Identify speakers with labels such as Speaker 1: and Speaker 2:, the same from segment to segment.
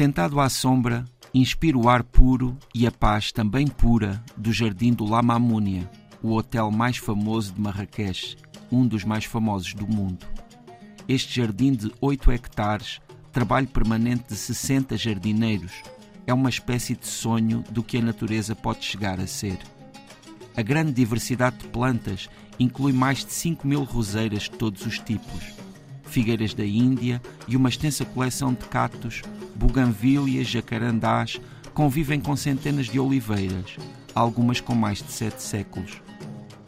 Speaker 1: Sentado à sombra, inspiro o ar puro e a paz também pura do jardim do La Mamounia, o hotel mais famoso de Marrakech, um dos mais famosos do mundo. Este jardim de 8 hectares, trabalho permanente de 60 jardineiros, é uma espécie de sonho do que a natureza pode chegar a ser. A grande diversidade de plantas inclui mais de 5 mil roseiras de todos os tipos, figueiras da Índia e uma extensa coleção de cactos, buganvílias, jacarandás, convivem com centenas de oliveiras, algumas com mais de sete séculos.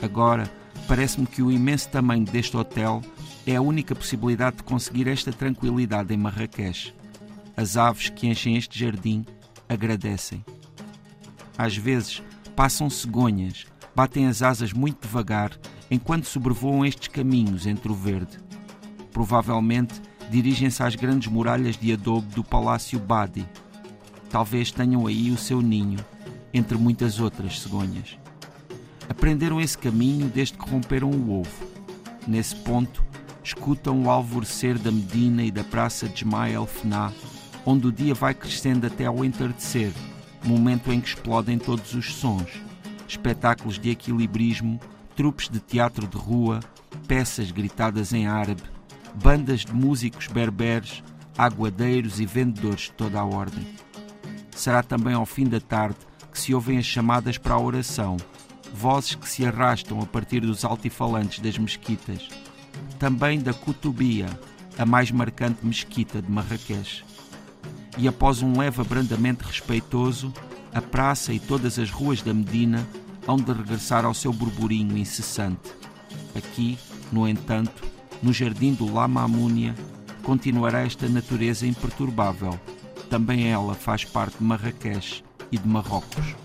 Speaker 1: Agora, parece-me que o imenso tamanho deste hotel é a única possibilidade de conseguir esta tranquilidade em Marrakech. As aves que enchem este jardim agradecem. Às vezes, passam cegonhas, batem as asas muito devagar enquanto sobrevoam estes caminhos entre o verde. Provavelmente dirigem-se às grandes muralhas de adobe do Palácio Badi. Talvez tenham aí o seu ninho, entre muitas outras cegonhas. Aprenderam esse caminho desde que romperam o ovo. Nesse ponto, escutam o alvorecer da Medina e da Praça de Ismael Fná, onde o dia vai crescendo até ao entardecer, momento em que explodem todos os sons, espetáculos de equilibrismo, trupes de teatro de rua, peças gritadas em árabe, bandas de músicos berberes, aguadeiros e vendedores de toda a ordem. Será também ao fim da tarde que se ouvem as chamadas para a oração, vozes que se arrastam a partir dos altifalantes das mesquitas. Também da Kutubia, a mais marcante mesquita de Marrakech. E após um leve abrandamento respeitoso, a praça e todas as ruas da Medina hão de regressar ao seu burburinho incessante. Aqui, no entanto, no jardim do La Mamounia, continuará esta natureza imperturbável. Também ela faz parte de Marrakech e de Marrocos.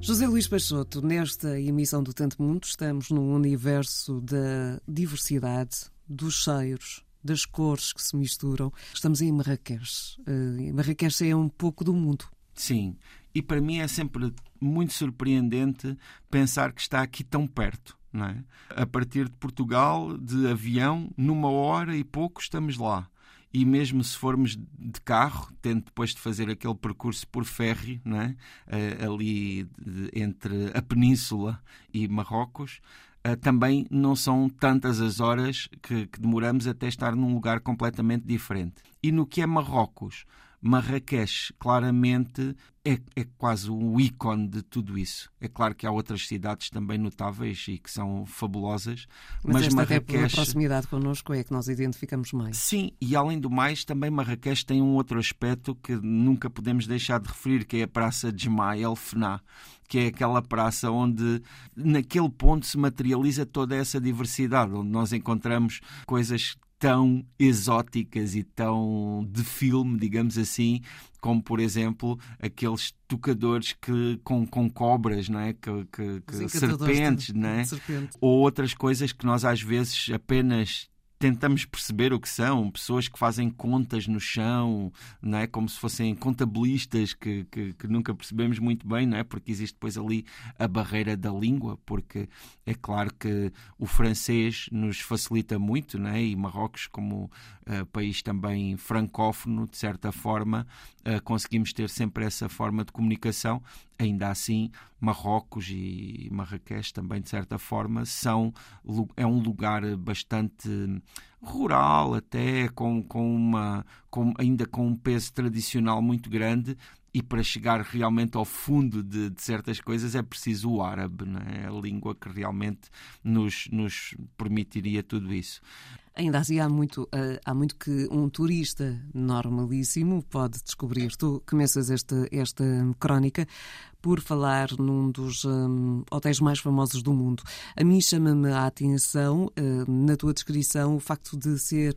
Speaker 2: José Luís Peixoto, nesta emissão do Tanto Mundo, estamos num universo da diversidade, dos cheiros, das cores que se misturam. Estamos em Marrakech. Uh, Marrakech é um pouco do mundo.
Speaker 1: Sim, e para mim é sempre muito surpreendente pensar que está aqui tão perto. É? A partir de Portugal, de avião, numa hora e pouco estamos lá. E mesmo se formos de carro, tendo depois de fazer aquele percurso por ferry, é? ali de, entre a Península e Marrocos, uh, também não são tantas as horas que, que demoramos até estar num lugar completamente diferente. E no que é Marrocos, Marrakech claramente é, é, quase o ícone de tudo isso. É claro que há outras cidades também notáveis e que são fabulosas,
Speaker 2: mas, mas esta Marrakech... até pela proximidade connosco é que nós identificamos mais.
Speaker 1: Sim, e além do mais, também Marrakech tem um outro aspecto que nunca podemos deixar de referir, que é a Praça de Jma El Fna, que é aquela praça onde naquele ponto se materializa toda essa diversidade, onde nós encontramos coisas tão exóticas e tão de filme, digamos assim, como por exemplo aqueles tocadores que com, com cobras, não é? Que, que, que serpentes, não é? Serpente. Ou outras coisas que nós às vezes apenas tentamos perceber o que são pessoas que fazem contas no chão, não é? Como se fossem contabilistas que, que, que, nunca percebemos muito bem, não é? Porque existe depois ali a barreira da língua, porque é claro que o francês nos facilita muito, não é? E Marrocos, como uh, país também francófono, de certa forma, uh, conseguimos ter sempre essa forma de comunicação. Ainda assim, Marrocos e Marrakech também, de certa forma, são, é um lugar bastante rural até, com, com uma, com, ainda com um peso tradicional muito grande e para chegar realmente ao fundo de, de, certas coisas é preciso o árabe, é? a língua que realmente nos, nos permitiria tudo isso.
Speaker 2: Ainda assim, há muito, eh, há muito que um turista normalíssimo pode descobrir. Tu começas esta, esta crónica por falar num dos um, hotéis mais famosos do mundo. A mim chama-me a atenção, uh, na tua descrição, o facto de ser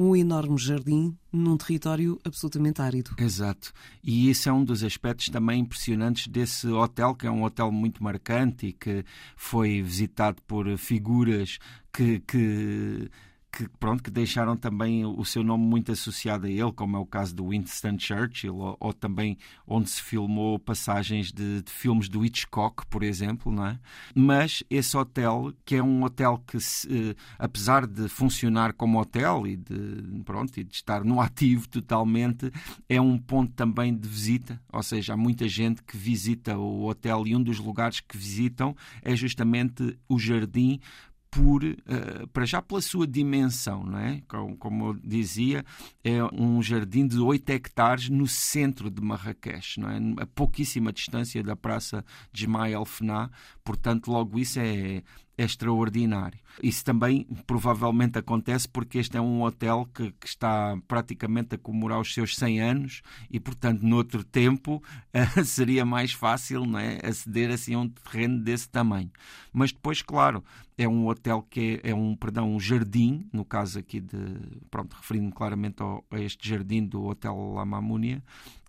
Speaker 2: um enorme jardim num território absolutamente árido.
Speaker 1: Exato. E isso é um dos aspectos também impressionantes desse hotel, que é um hotel muito marcante e que foi visitado por figuras que, que que, pronto, que deixaram também o seu nome muito associado a ele, como é o caso do Winston Churchill, ou, ou também onde se filmou passagens de, de, filmes do Hitchcock, por exemplo, não é? Mas esse hotel, que é um hotel que, se, eh, apesar de funcionar como hotel e de, pronto, e de estar no ativo totalmente, é um ponto também de visita, ou seja, há muita gente que visita o hotel e um dos lugares que visitam é justamente o jardim por, uh, para já pela sua dimensão, não é? Como, como, eu dizia, é um jardim de 8 hectares no centro de Marrakech, não é? a pouquíssima distância da Praça de Ismael Fena, portanto, logo isso é, é extraordinário. Isso também provavelmente acontece porque este é um hotel que, que, está praticamente a comemorar os seus 100 anos e, portanto, noutro tempo uh, seria mais fácil não é, aceder assim, a um terreno desse tamanho. Mas depois, claro, é um hotel que é, é um, perdão, um jardim, no caso aqui de, pronto, referindo-me claramente ao, a este jardim do Hotel La Mamounia,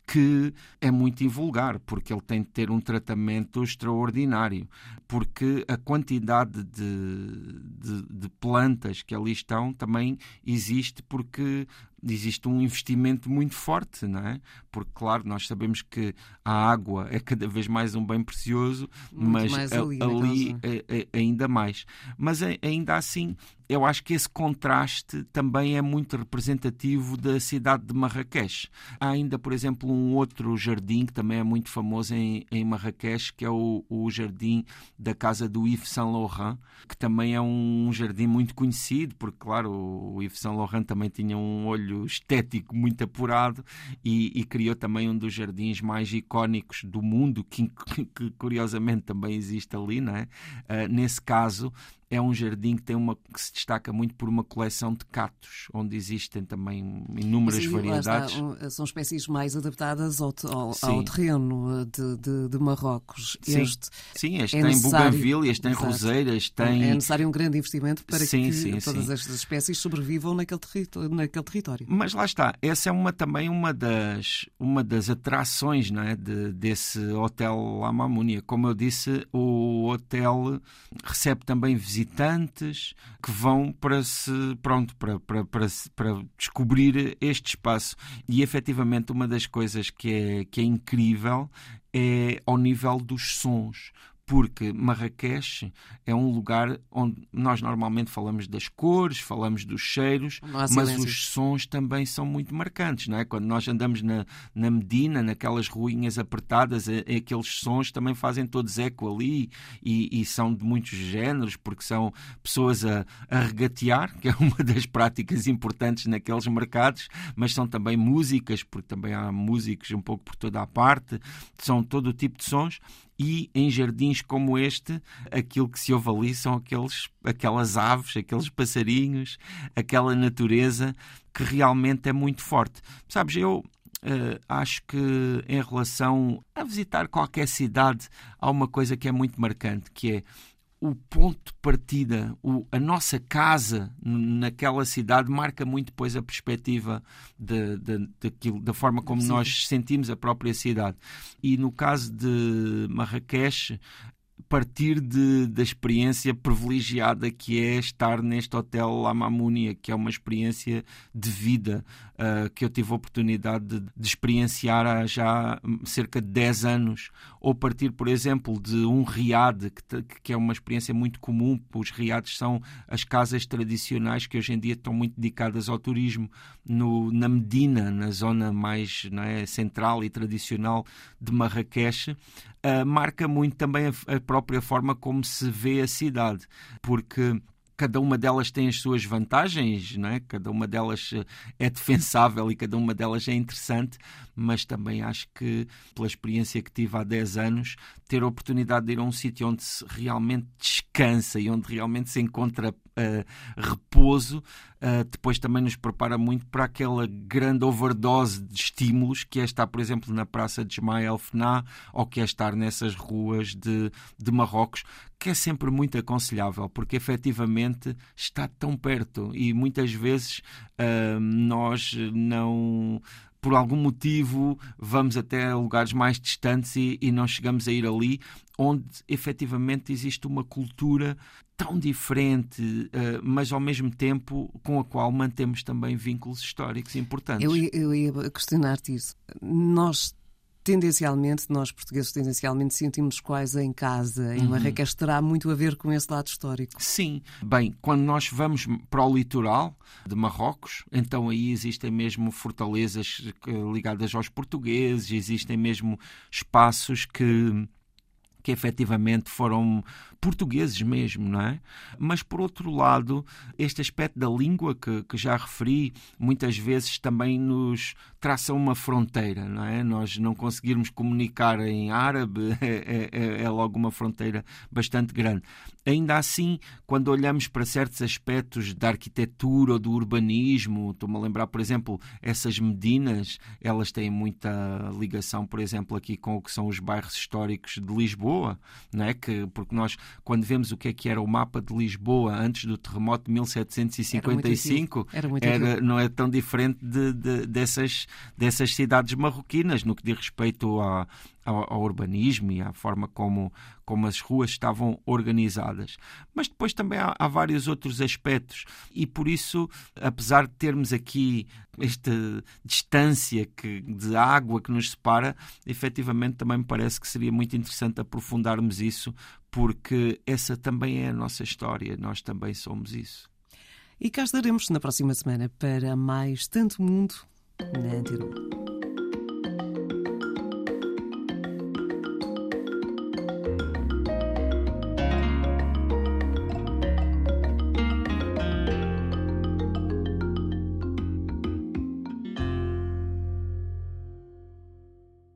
Speaker 1: que é muito invulgar, porque ele tem de ter um tratamento extraordinário, porque a quantidade de, de, de plantas que ali estão também existe porque existe um investimento muito forte, não é? Porque, claro, nós sabemos que a água é cada vez mais um bem precioso, muito mas ali, ali é, é, ainda mais. Mas ainda assim, eu acho que esse contraste também é muito representativo da cidade de Marrakech. Há ainda, por exemplo, um outro jardim que também é muito famoso em, em Marrakech, que é o, o jardim da casa do Yves Saint Laurent, que também é um jardim muito conhecido, porque, claro, o Yves Saint Laurent também tinha um olho olho estético muito apurado e, e criou também um dos jardins mais icónicos do mundo, que, que curiosamente também existe ali, não é? Uh, nesse caso, é um jardim que tem uma que se destaca muito por uma coleção de catos, onde existem também inúmeras Sim, variedades.
Speaker 2: Está, são espécies mais adaptadas ao, ao, ao terreno de, de, de, Marrocos.
Speaker 1: Sim,
Speaker 2: este,
Speaker 1: sim, este é tem necessário, este tem roseiras, tem.
Speaker 2: É necessário um grande investimento para sim, que sim, todas estas espécies sobrevivam naquele, naquele território.
Speaker 1: Mas lá está, essa é uma, também uma das, uma das atrações não é, de, desse hotel La Mamounia. Como eu disse, o hotel recebe também visitas visitantes que vão para se pronto para, para, para, para descobrir este espaço. E efetivamente uma das coisas que é, que é incrível é ao nível dos sons porque Marrakech é um lugar onde nós normalmente falamos das cores, falamos dos cheiros, mas os sons também são muito marcantes, não é? Quando nós andamos na, na Medina, naquelas ruínas apertadas, é, é, aqueles sons também fazem todos eco ali e, e, são de muitos géneros, porque são pessoas a, a regatear, que é uma das práticas importantes naqueles mercados, mas são também músicas, porque também há músicos um pouco por toda a parte, são todo o tipo de sons e em jardins como este, aquilo que se ouve ali são aqueles, aquelas aves, aqueles passarinhos, aquela natureza que realmente é muito forte. Sabes, eu Uh, acho que em relação a visitar qualquer cidade há uma coisa que é muito marcante, que é o ponto de partida, o, a nossa casa naquela cidade marca muito depois a perspectiva de, de, daquilo, da forma como Sim. nós sentimos a própria cidade. E no caso de Marrakech, partir de, da experiência privilegiada que é estar neste hotel La Mamounia, que é uma experiência de vida uh, que eu tive a oportunidade de, de, experienciar há já cerca de 10 anos, ou partir, por exemplo, de um riad, que, que é uma experiência muito comum. Os riads são as casas tradicionais que hoje em dia estão muito dedicadas ao turismo no, na Medina, na zona mais é, central e tradicional de Marrakech uh, marca muito também a, a própria forma como se vê a cidade, porque cada uma delas tem as suas vantagens, não é? cada uma delas eh, é defensável e cada uma delas é interessante, mas também acho que, pela experiência que tive há 10 anos, ter a oportunidade de ir a um sítio onde se realmente descansa e onde realmente se encontra repouso, uh, depois também nos prepara muito para aquela grande overdose de estímulos que é estar, por exemplo, na Praça de Ismael Fena ou que é estar nessas ruas de, de Marrocos, que é sempre muito aconselhável, porque efetivamente está tão perto. E muitas vezes uh, nós não por algum motivo vamos até lugares mais distantes e, e não chegamos a ir ali, onde efetivamente existe uma cultura tão diferente, uh, mas ao mesmo tempo com a qual mantemos também vínculos históricos importantes.
Speaker 2: Eu, eu ia questionar-te isso. Nós tendencialmente, nós portugueses tendencialmente sentimos quase em casa. Em uhum. Marrakech terá muito a ver com esse lado histórico.
Speaker 1: Sim. Bem, quando nós vamos para o litoral de Marrocos, então aí existem mesmo fortalezas ligadas aos portugueses, existem mesmo espaços que que efetivamente foram portugueses mesmo, não é? Mas, por outro lado, este aspecto da língua que, que já referi, muitas vezes também nos traça uma fronteira, não é? Nós não conseguirmos comunicar em árabe é, é, é logo uma fronteira bastante grande. Ainda assim, quando olhamos para certos aspectos da arquitetura ou do urbanismo, estou-me a lembrar, por exemplo, essas Medinas, elas têm muita ligação, por exemplo, aqui com o que são os bairros históricos de Lisboa, não é? que, porque nós, quando vemos o que é que era o mapa de Lisboa antes do terremoto de 1755,
Speaker 2: era muito era,
Speaker 1: era não é tão diferente de, de, dessas, dessas cidades marroquinas no que diz respeito a, ao, ao, urbanismo e à forma como, como as ruas estavam organizadas. Mas depois também há, há, vários outros aspectos e por isso, apesar de termos aqui esta distância que, de água que nos separa, efetivamente também me parece que seria muito interessante aprofundarmos isso, porque essa também é a nossa história, nós também somos isso.
Speaker 2: E cá estaremos na próxima semana para mais Tanto Mundo na Antena